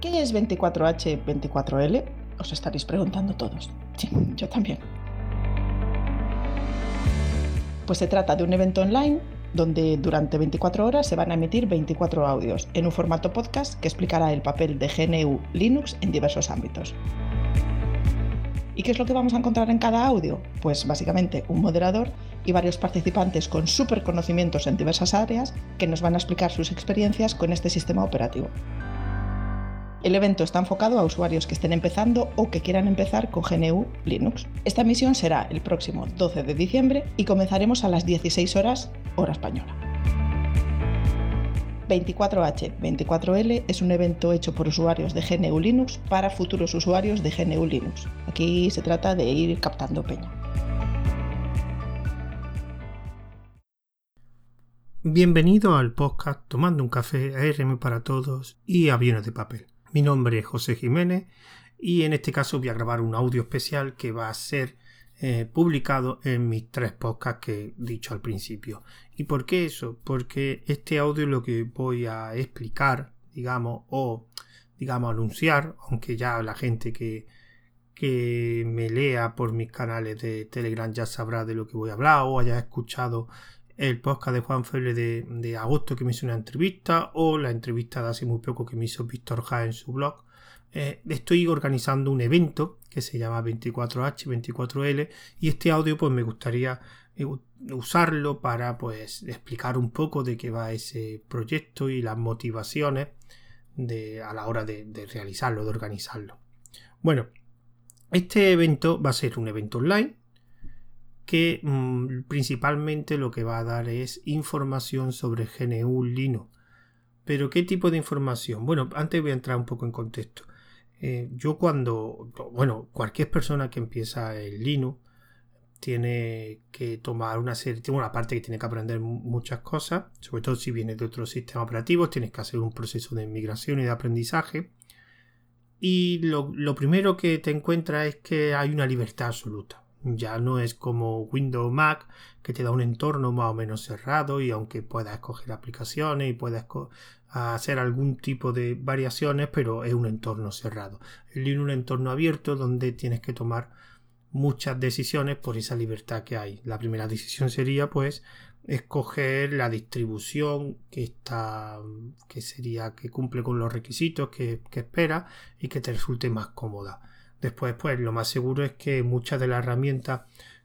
¿Qué es 24H24L? Os estaréis preguntando todos. Sí, yo también. Pues se trata de un evento online donde durante 24 horas se van a emitir 24 audios en un formato podcast que explicará el papel de GNU Linux en diversos ámbitos. ¿Y qué es lo que vamos a encontrar en cada audio? Pues básicamente un moderador y varios participantes con super conocimientos en diversas áreas que nos van a explicar sus experiencias con este sistema operativo. El evento está enfocado a usuarios que estén empezando o que quieran empezar con GNU Linux. Esta misión será el próximo 12 de diciembre y comenzaremos a las 16 horas hora española. 24H24L es un evento hecho por usuarios de GNU Linux para futuros usuarios de GNU Linux. Aquí se trata de ir captando peña. Bienvenido al podcast Tomando un café ARM para todos y aviones de papel. Mi nombre es José Jiménez y en este caso voy a grabar un audio especial que va a ser eh, publicado en mis tres podcasts que he dicho al principio. ¿Y por qué eso? Porque este audio lo que voy a explicar, digamos, o digamos anunciar, aunque ya la gente que, que me lea por mis canales de Telegram ya sabrá de lo que voy a hablar o haya escuchado el podcast de Juan Feble de, agosto que me hizo una entrevista o la entrevista de hace muy poco que me hizo Víctor Ja en su blog. Eh, estoy organizando un evento que se llama 24H24L y este audio pues me gustaría eh, usarlo para pues explicar un poco de qué va ese proyecto y las motivaciones de, a la hora de, de realizarlo, de organizarlo. Bueno, este evento va a ser un evento online que mm, principalmente lo que va a dar es información sobre GNU Linux. Pero ¿qué tipo de información? Bueno, antes voy a entrar un poco en contexto. Eh, yo cuando, bueno, cualquier persona que empieza el Linux tiene que tomar una serie, tiene una parte que tiene que aprender muchas cosas, sobre todo si viene de otros sistemas operativos, tienes que hacer un proceso de migración y de aprendizaje. Y lo, lo primero que te encuentras es que hay una libertad absoluta. Ya no es como Windows Mac que te da un entorno más o menos cerrado y aunque puedas escoger aplicaciones y puedas hacer algún tipo de variaciones, pero es un entorno cerrado. El Linux es un entorno abierto donde tienes que tomar muchas decisiones por esa libertad que hay. La primera decisión sería pues escoger la distribución que está que sería que cumple con los requisitos que, que espera y que te resulte más cómoda. Después, pues lo más seguro es que muchas de las herramientas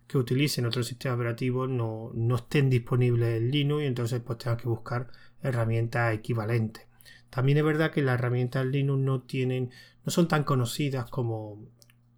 que utilicen otros sistemas operativos no, no estén disponibles en Linux y entonces pues tengan que buscar herramientas equivalentes. También es verdad que las herramientas Linux no tienen, no son tan conocidas como,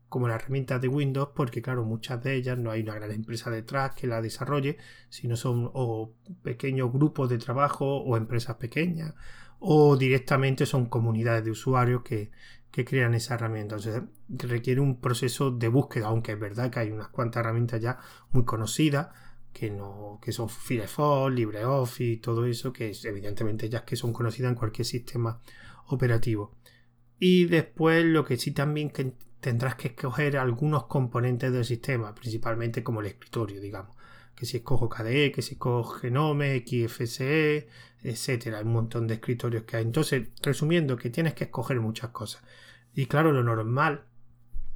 como las herramientas de Windows, porque claro, muchas de ellas no hay una gran empresa detrás que la desarrolle, sino son o pequeños grupos de trabajo o empresas pequeñas, o directamente son comunidades de usuarios que, que crean esa herramienta. Entonces requiere un proceso de búsqueda, aunque es verdad que hay unas cuantas herramientas ya muy conocidas que no que son Firefox, LibreOffice todo eso que es, evidentemente ya que son conocidas en cualquier sistema operativo. Y después lo que sí también que tendrás que escoger algunos componentes del sistema, principalmente como el escritorio, digamos. Que si escojo KDE, que si escojo Genome, XFCE, etcétera. Hay un montón de escritorios que hay. Entonces, resumiendo, que tienes que escoger muchas cosas. Y claro, lo normal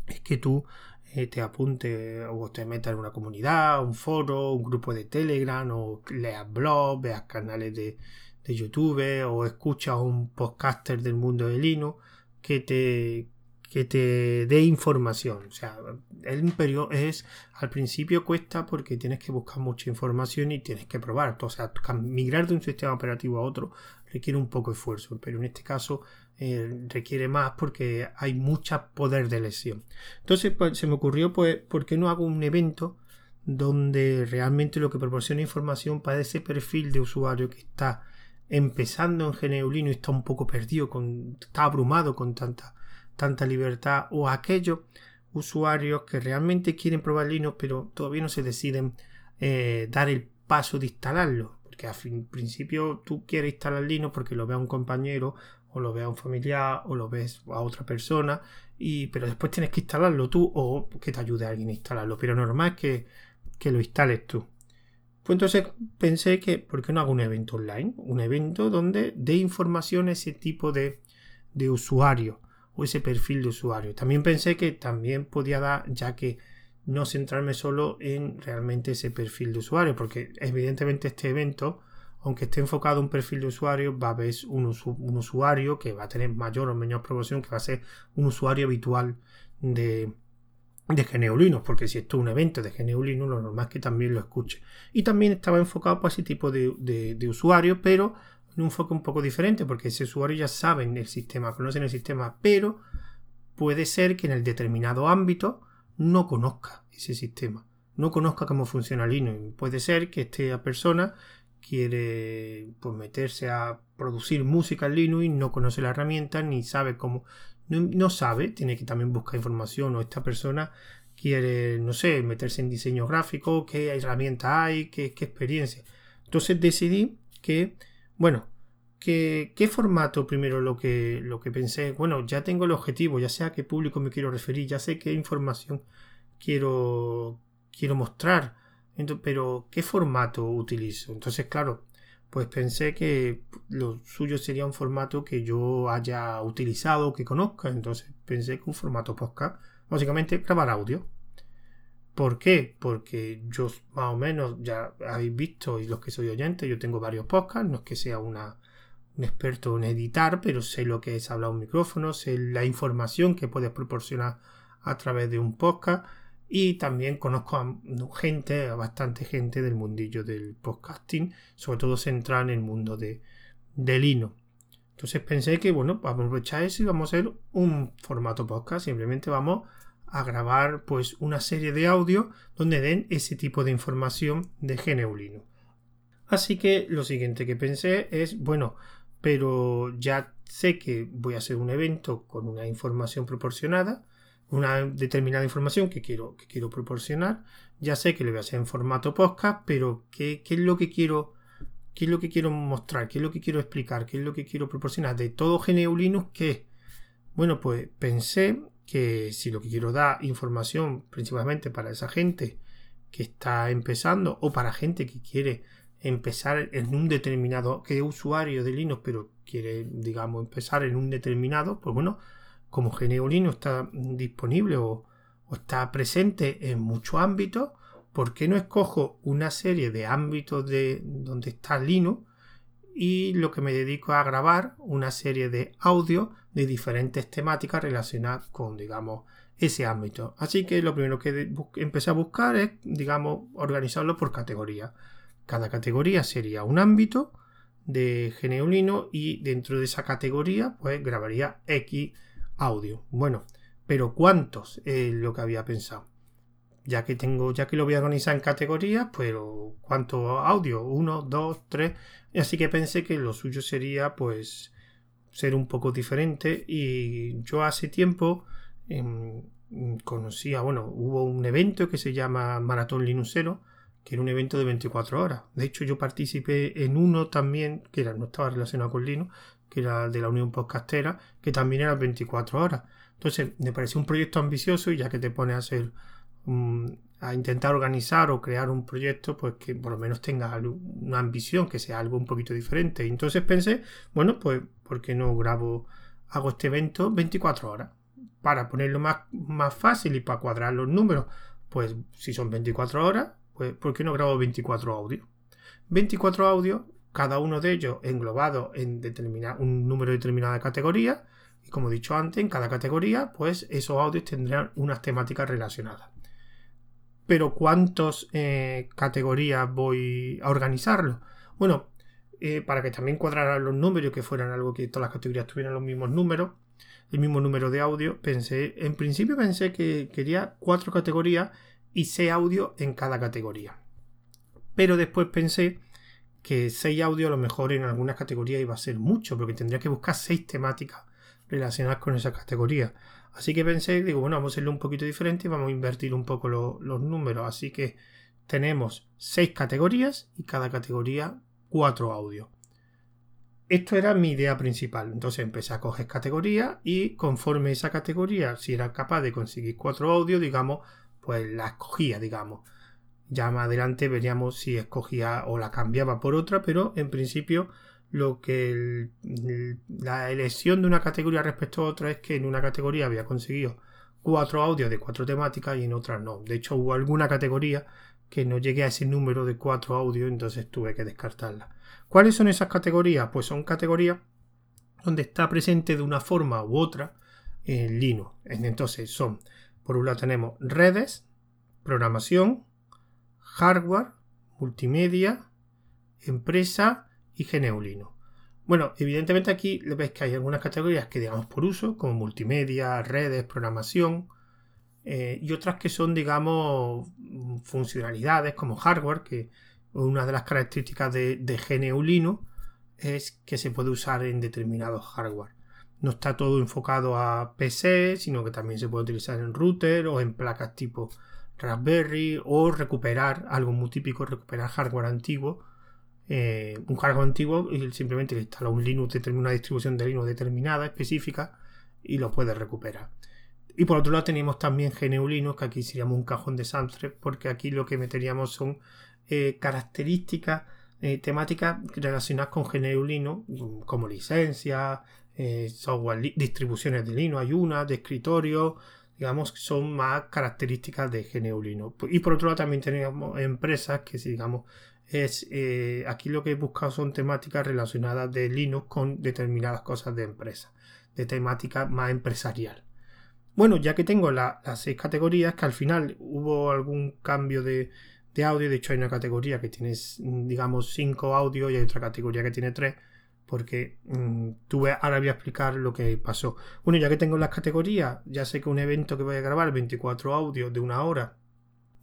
es que tú eh, te apuntes o te metas en una comunidad, un foro, un grupo de Telegram, o leas blogs, veas canales de, de YouTube, o escuchas un podcaster del mundo de Linux que te, que te dé información. O sea, el imperio es, al principio cuesta porque tienes que buscar mucha información y tienes que probar. O sea, migrar de un sistema operativo a otro requiere un poco de esfuerzo, pero en este caso eh, requiere más porque hay mucho poder de lesión. Entonces pues, se me ocurrió, pues, ¿por qué no hago un evento donde realmente lo que proporciona información para ese perfil de usuario que está empezando en GNU y está un poco perdido, con, está abrumado con tanta, tanta libertad, o aquellos usuarios que realmente quieren probar Linux pero todavía no se deciden eh, dar el paso de instalarlo. Porque a fin, principio tú quieres instalar Linux porque lo vea un compañero o lo vea un familiar o lo ves a otra persona y pero después tienes que instalarlo tú o que te ayude a alguien a instalarlo. Pero normal es que, que lo instales tú. Pues entonces pensé que ¿por qué no hago un evento online? Un evento donde dé información a ese tipo de, de usuario ese perfil de usuario. También pensé que también podía dar, ya que no centrarme solo en realmente ese perfil de usuario, porque evidentemente este evento, aunque esté enfocado en un perfil de usuario, va a haber un, usuario que va a tener mayor o menor proporción, que va a ser un usuario habitual de, de porque si esto es un evento de GNU lo normal es que también lo escuche. Y también estaba enfocado para ese tipo de, de, usuario, pero un enfoque un poco diferente, porque ese usuario ya sabe el sistema, conocen el sistema, pero puede ser que en el determinado ámbito no conozca ese sistema, no conozca cómo funciona Linux. Puede ser que esta persona quiere pues, meterse a producir música en Linux, no conoce la herramienta, ni sabe cómo, no, sabe, tiene que también buscar información o esta persona quiere, no sé, meterse en diseño gráfico, qué herramienta hay, qué, experiencia. Entonces decidí que, bueno, que, qué formato primero lo que, lo que pensé, bueno, ya tengo el objetivo, ya sé a qué público me quiero referir, ya sé qué información quiero, quiero mostrar, pero ¿qué formato utilizo? Entonces, claro, pues pensé que lo suyo sería un formato que yo haya utilizado, que conozca. Entonces pensé que un formato podcast, básicamente grabar audio. ¿Por qué? Porque yo más o menos ya habéis visto, y los que soy oyente, yo tengo varios podcasts, no es que sea un experto en editar, pero sé lo que es hablar un micrófono, sé la información que puedes proporcionar a través de un podcast y también conozco a gente, a bastante gente del mundillo del podcasting, sobre todo centrada en el mundo de, de Linux. Entonces pensé que, bueno, vamos a aprovechar eso y vamos a hacer un formato podcast. Simplemente vamos a grabar pues una serie de audio donde den ese tipo de información de GNU Linux. Así que lo siguiente que pensé es, bueno, pero ya sé que voy a hacer un evento con una información proporcionada una determinada información que quiero, que quiero proporcionar. Ya sé que lo voy a hacer en formato podcast, pero ¿qué, es lo que quiero? ¿Qué es lo que quiero mostrar? ¿Qué es lo que quiero explicar? ¿Qué es lo que quiero proporcionar? De todo GNU Linux, ¿qué? Bueno, pues pensé que si lo que quiero dar información principalmente para esa gente que está empezando o para gente que quiere empezar en un determinado, que es usuario de Linux, pero quiere, digamos, empezar en un determinado, pues bueno, como GNU está disponible o, está presente en muchos ámbitos, ¿por qué no escojo una serie de ámbitos de donde está Linux y lo que me dedico a grabar una serie de audios de diferentes temáticas relacionadas con, digamos, ese ámbito. Así que lo primero que empecé a buscar es, digamos, organizarlo por categoría. Cada categoría sería un ámbito de GNU y dentro de esa categoría pues grabaría X audio. Bueno, pero ¿cuántos es lo que había pensado? Ya que tengo, ya que lo voy a organizar en categorías, pero ¿cuánto audio? Uno, dos, tres. Así que pensé que lo suyo sería, pues, ser un poco diferente. Y yo hace tiempo em, conocía, bueno, hubo un evento que se llama Maratón Linuxero, que era un evento de 24 horas. De hecho, yo participé en uno también, que era, no estaba relacionado con Linux, que era de la Unión Podcastera, que también era 24 horas. Entonces, me pareció un proyecto ambicioso y ya que te pones a hacer a intentar organizar o crear un proyecto, pues que por lo menos tenga una ambición, que sea algo un poquito diferente. entonces pensé, bueno, pues, ¿por qué no grabo, hago este evento 24 horas? Para ponerlo más, más fácil y para cuadrar los números, pues si son 24 horas, pues ¿por qué no grabo 24 audios? 24 audios cada uno de ellos englobado en un número determinado de categorías. Y como he dicho antes, en cada categoría, pues esos audios tendrán unas temáticas relacionadas. Pero ¿cuántas eh, categorías voy a organizarlo? Bueno, eh, para que también cuadraran los números, que fueran algo que todas las categorías tuvieran los mismos números, el mismo número de audio, pensé, en principio pensé que quería cuatro categorías y seis audios en cada categoría. Pero después pensé que 6 audios a lo mejor en algunas categorías iba a ser mucho, porque tendría que buscar 6 temáticas relacionadas con esa categoría. Así que pensé, digo, bueno, vamos a hacerlo un poquito diferente y vamos a invertir un poco los números. Así que tenemos 6 categorías y cada categoría 4 audios. Esto era mi idea principal. Entonces empecé a coger categorías y conforme esa categoría, si era capaz de conseguir 4 audios, digamos, pues la escogía, digamos. Ya más adelante veríamos si escogía o la cambiaba por otra, pero en principio lo que la elección de una categoría respecto a otra es que en una categoría había conseguido cuatro audios de cuatro temáticas y en otra no. De hecho, hubo alguna categoría que no llegué a ese número de cuatro audios, entonces tuve que descartarla. ¿Cuáles son esas categorías? Pues son categorías donde está presente de una forma u otra en Linux. Entonces son, por un lado tenemos redes, programación, hardware, multimedia, empresa y GNU Linux. Bueno, evidentemente aquí ves que hay algunas categorías que digamos por uso, como multimedia, redes, programación, eh, y otras que son, digamos, funcionalidades como hardware, que una de las características de, de GNU Linux es que se puede usar en determinados hardware. No está todo enfocado a PC, sino que también se puede utilizar en router o en placas tipo Raspberry o recuperar algo muy típico, recuperar hardware antiguo. Eh, un hardware antiguo y simplemente le instala un Linux, una distribución de Linux determinada, específica, y lo puede recuperar. Y por otro lado tenemos también GNU Linux, que aquí seríamos un cajón de Samsung, porque aquí lo que meteríamos son eh, características eh, temáticas relacionadas con GNU Linux, como licencia, software, distribuciones de Linux, hay una, de escritorio, digamos, son más características de GNU Linux. Y por otro lado también tenemos empresas que, digamos, es eh, aquí lo que he buscado son temáticas relacionadas de Linux con determinadas cosas de empresa, de temática más empresarial. Bueno, ya que tengo las seis categorías, que al final hubo algún cambio de, de, audio, de hecho hay una categoría que tiene, digamos, cinco audios y hay otra categoría que tiene tres, porque mm, tuve, ahora voy a explicar lo que pasó. Bueno, ya que tengo las categorías, ya sé que un evento que voy a grabar, 24 audios de una hora,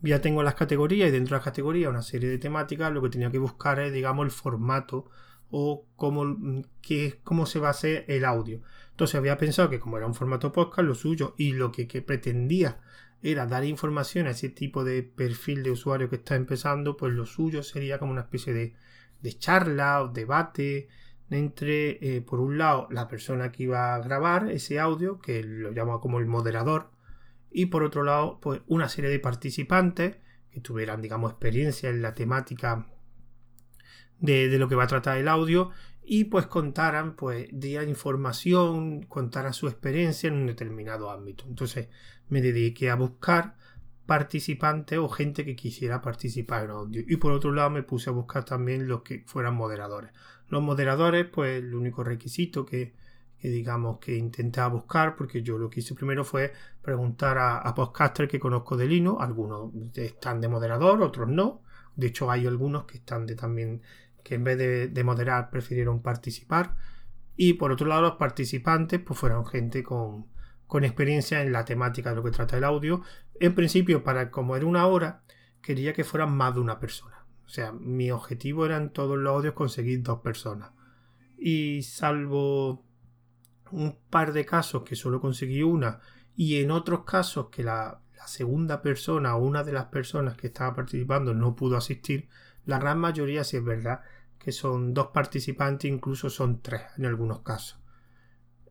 ya tengo las categorías y dentro de las categorías una serie de temáticas, lo que tenía que buscar es, digamos, el formato o cómo, mm, qué, cómo se va a hacer el audio. Entonces había pensado que como era un formato podcast, lo suyo y lo que, pretendía era dar información a ese tipo de perfil de usuario que está empezando, pues lo suyo sería como una especie de, de charla o debate, entre, eh, por un lado, la persona que iba a grabar ese audio, que lo llama como el moderador, y por otro lado, pues una serie de participantes que tuvieran, digamos, experiencia en la temática de, lo que va a tratar el audio y pues contaran, pues, dieran información, contaran su experiencia en un determinado ámbito. Entonces me dediqué a buscar participantes o gente que quisiera participar en audio. Y por otro lado me puse a buscar también los que fueran moderadores. Los moderadores, pues el único requisito que, digamos que intentaba buscar, porque yo lo que hice primero fue preguntar a, a podcasters que conozco de Linux, algunos están de moderador, otros no. De hecho hay algunos que están de también, que en vez de, de moderar prefirieron participar. Y por otro lado los participantes pues fueron gente con, con experiencia en la temática de lo que trata el audio. En principio, para como era una hora, quería que fueran más de una persona. O sea, mi objetivo era en todos los audios conseguir dos personas. Y salvo un par de casos que solo conseguí una, y en otros casos que la, segunda persona o una de las personas que estaba participando no pudo asistir, la gran mayoría sí es verdad que son dos participantes, incluso son tres en algunos casos.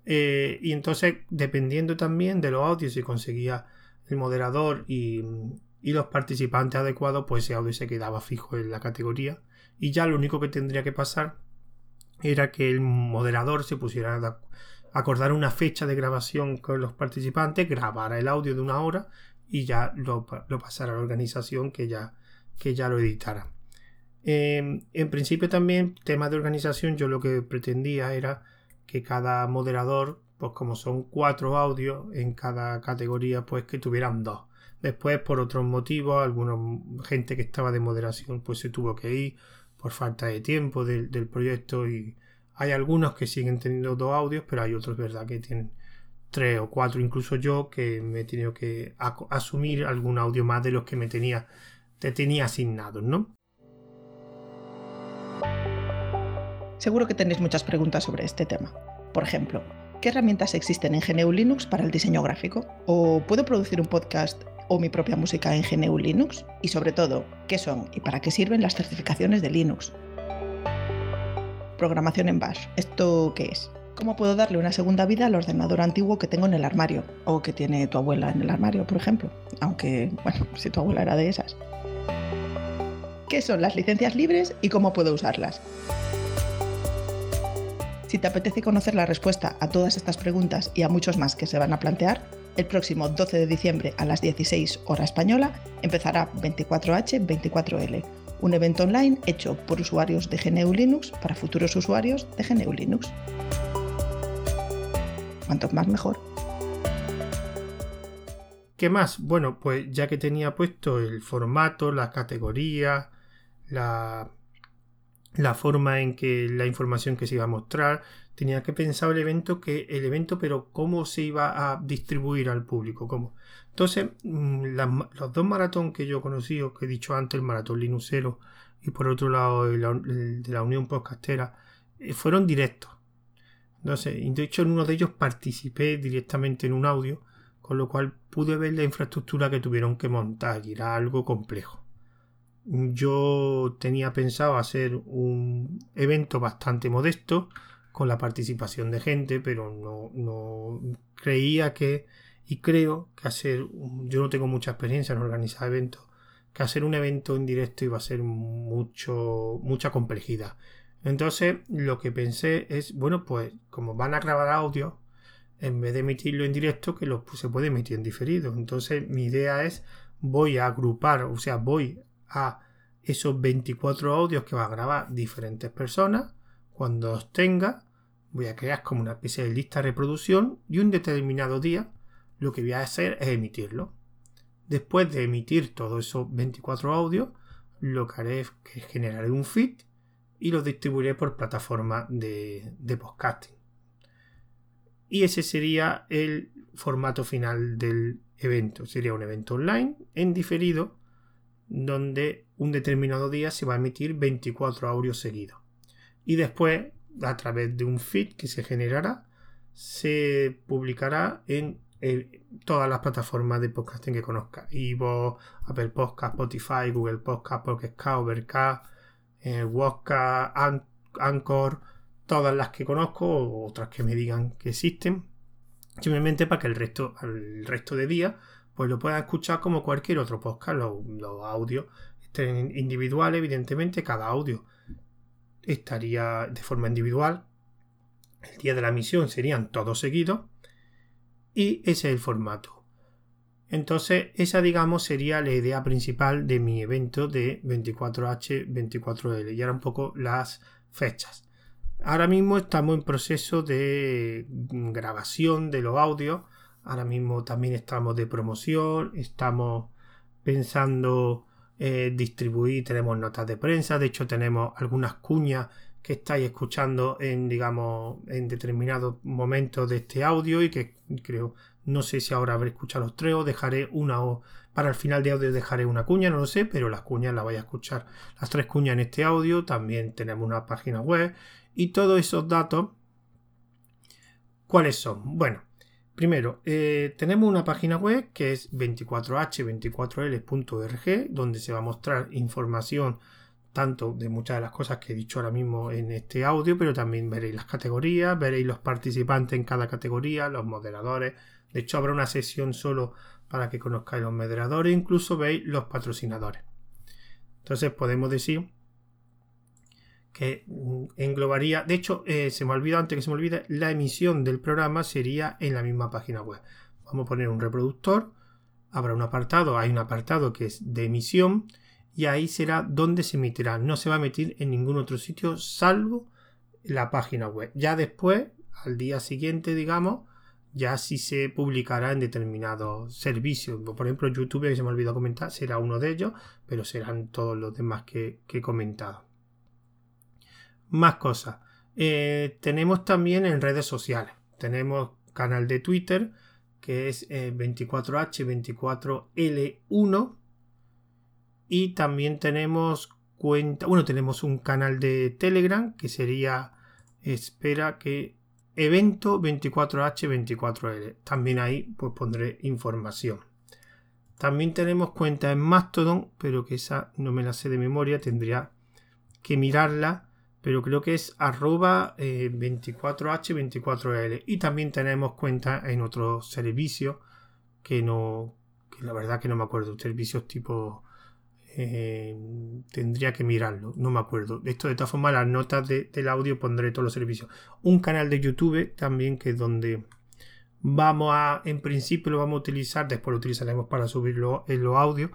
Eh, y entonces, dependiendo también de los audios, si conseguía el moderador y, los participantes adecuados, pues ese audio se quedaba fijo en la categoría. Y ya lo único que tendría que pasar era que el moderador se pusiera acordar una fecha de grabación con los participantes, grabara el audio de una hora y ya lo, pasara a la organización que ya, que ya lo editara. Eh, en principio también, tema de organización, yo lo que pretendía era que cada moderador, pues como son cuatro audios en cada categoría, pues que tuvieran dos. Después, por otros motivos, alguna gente que estaba de moderación, pues se tuvo que ir por falta de tiempo del, proyecto y hay algunos que siguen teniendo dos audios, pero hay otros, ¿verdad?, que tienen tres o cuatro, incluso yo, que me he tenido que asumir algún audio más de los que me tenía, te tenía asignados, ¿no? Seguro que tenéis muchas preguntas sobre este tema. Por ejemplo, ¿qué herramientas existen en GNU Linux para el diseño gráfico? ¿O puedo producir un podcast o mi propia música en GNU Linux? Y sobre todo, ¿qué son y para qué sirven las certificaciones de Linux? Programación en Bash. ¿Esto qué es? ¿Cómo puedo darle una segunda vida al ordenador antiguo que tengo en el armario? O que tiene tu abuela en el armario, por ejemplo. Aunque, bueno, si tu abuela era de esas. ¿Qué son las licencias libres y cómo puedo usarlas? Si te apetece conocer la respuesta a todas estas preguntas y a muchos más que se van a plantear, el próximo 12 de diciembre a las 16 hora española empezará 24H24L, un evento online hecho por usuarios de GNU Linux para futuros usuarios de GNU Linux. Cuanto más mejor. ¿Qué más? Bueno, pues ya que tenía puesto el formato, la categoría, la la forma en que la información que se iba a mostrar, tenía que pensar el evento, que el evento, pero cómo se iba a distribuir al público, cómo. Entonces, mm, los dos maratón que yo conocí, o que he dicho antes, el maratón Linuxero y por otro lado el, de la Unión Podcastera, eh, fueron directos. Entonces, de hecho, en uno de ellos participé directamente en un audio, con lo cual pude ver la infraestructura que tuvieron que montar y era algo complejo yo tenía pensado hacer un evento bastante modesto con la participación de gente, pero no, no creía que y creo que hacer yo no tengo mucha experiencia en organizar eventos que hacer un evento en directo iba a ser mucho mucha complejidad entonces lo que pensé es bueno pues como van a grabar audio en vez de emitirlo en directo que lo, se puede emitir en diferido entonces mi idea es voy a agrupar o sea voy a esos 24 audios que va a grabar diferentes personas. Cuando los tenga, voy a crear como una especie de lista de reproducción y un determinado día lo que voy a hacer es emitirlo. Después de emitir todos esos 24 audios, lo que haré es que generaré un feed y lo distribuiré por plataforma de, de podcasting. Y ese sería el formato final del evento. Sería un evento online en diferido donde un determinado día se va a emitir 24 audios seguidos. Y después, a través de un feed que se generará, se publicará en todas las plataformas de podcasting que conozca. Ivo, Apple Podcast, Spotify, Google Podcast, Podcast Overcast, eh, Anchor, todas las que conozco otras que me digan que existen. Simplemente para que el resto, el resto de días pues lo puedas escuchar como cualquier otro podcast. Los, audios estén individuales, evidentemente, cada audio estaría de forma individual. El día de la emisión serían todos seguidos. Y ese es el formato. Entonces, esa, digamos, sería la idea principal de mi evento de 24H24L. Y ahora un poco las fechas. Ahora mismo estamos en proceso de grabación de los audios Ahora mismo también estamos de promoción, estamos pensando eh, distribuir, tenemos notas de prensa, de hecho tenemos algunas cuñas que estáis escuchando en, digamos, en determinados momentos de este audio y que creo, no sé si ahora habré escuchado los tres o dejaré una o para el final de audio dejaré una cuña, no lo sé, pero las cuñas las vais a escuchar, las tres cuñas en este audio, también tenemos una página web y todos esos datos, ¿cuáles son? Bueno, Primero, eh, tenemos una página web que es 24h24l.org, donde se va a mostrar información tanto de muchas de las cosas que he dicho ahora mismo en este audio, pero también veréis las categorías, veréis los participantes en cada categoría, los moderadores. De hecho, habrá una sesión solo para que conozcáis los moderadores, incluso veis los patrocinadores. Entonces podemos decir que mm, englobaría, de hecho, eh, se me ha olvidado antes que se me olvide, la emisión del programa sería en la misma página web. Vamos a poner un reproductor, habrá un apartado, hay un apartado que es de emisión y ahí será donde se emitirá. No se va a emitir en ningún otro sitio salvo la página web. Ya después, al día siguiente, digamos, ya sí se publicará en determinados servicios. Por ejemplo, YouTube, que se me olvidó comentar, será uno de ellos, pero serán todos los demás que he comentado. Más cosas. Eh, tenemos también en redes sociales. Tenemos canal de Twitter que es 24H24L1 eh, y también tenemos cuenta, bueno, tenemos un canal de Telegram que sería, espera que evento 24H24L. También ahí pues pondré información. También tenemos cuenta en Mastodon, pero que esa no me la sé de memoria, tendría que mirarla pero creo que es arroba 24h24l. Eh, y también tenemos cuenta en otros servicios que no, que la verdad que no me acuerdo, servicios tipo Eh, tendría que mirarlo, no me acuerdo. Esto de todas formas, las notas del audio pondré todos los servicios. Un canal de YouTube también que es donde vamos a, en principio lo vamos a utilizar, después lo utilizaremos para subirlo en los audios,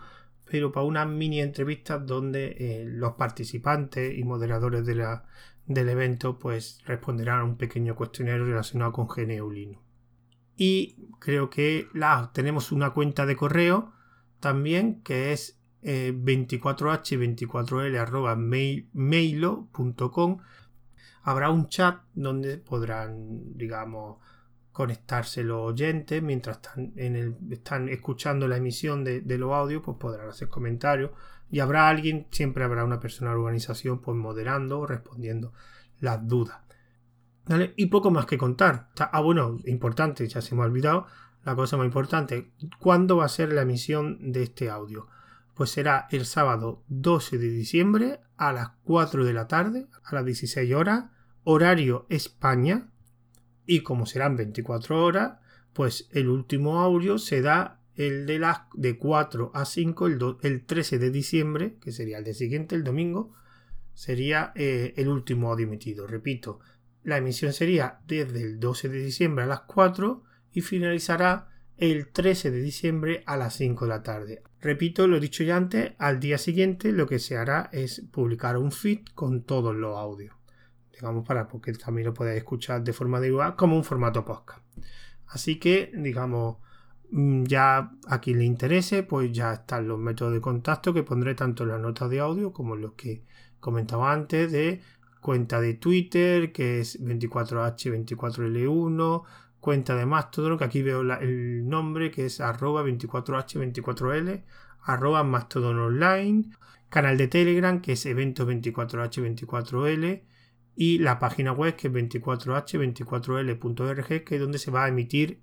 pero para unas mini entrevistas donde eh, los participantes y moderadores de la, del evento pues responderán a un pequeño cuestionario relacionado con GNU Linux. Y creo que la, tenemos una cuenta de correo también que es 24h24l.mailo.com. Eh, Habrá un chat donde podrán, digamos, conectarse los oyentes mientras están, en el, están escuchando la emisión de, los audios, pues podrán hacer comentarios y habrá alguien, siempre habrá una persona de organización, pues moderando o respondiendo las dudas. Y poco más que contar. Ah, bueno, importante, ya se me ha olvidado, la cosa más importante, ¿cuándo va a ser la emisión de este audio? Pues será el sábado 12 de diciembre a las 4 de la tarde, a las 16 horas, horario España, y como serán 24 horas, pues el último audio se da el de las de 4 a 5 el, el 13 de diciembre, que sería el de siguiente, el domingo, sería eh, el último audio emitido. Repito, la emisión sería desde el 12 de diciembre a las 4 y finalizará el 13 de diciembre a las 5 de la tarde. Repito, lo dicho ya antes, al día siguiente lo que se hará es publicar un feed con todos los audios digamos, para porque también lo podéis escuchar de forma igual como un formato podcast. Así que, digamos, mm, ya a quien le interese, pues ya están los métodos de contacto que pondré tanto en las notas de audio como los que comentaba antes de cuenta de Twitter, que es 24H24L1, cuenta de Mastodon, que aquí veo el nombre, que es arroba 24H24L, arroba Mastodon Online, canal de Telegram, que es evento 24H24L, y la página web que es 24h24l.org que es donde se va a emitir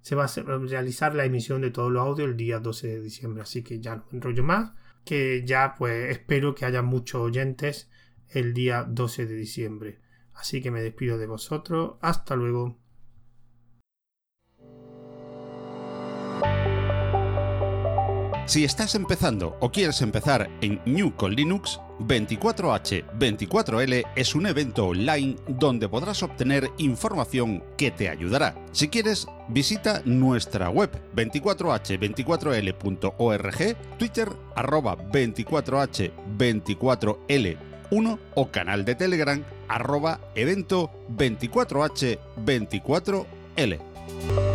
se va a realizar la emisión de todos los audios el día 12 de diciembre. Así que ya no enrollo más que ya pues espero que haya muchos oyentes el día 12 de diciembre. Así que me despido de vosotros. Hasta luego Si estás empezando o quieres empezar en New con Linux, 24H24L es un evento online donde podrás obtener información que te ayudará. Si quieres, visita nuestra web 24h24l.org, Twitter arroba 24h24l1 o canal de Telegram arroba evento 24h24l.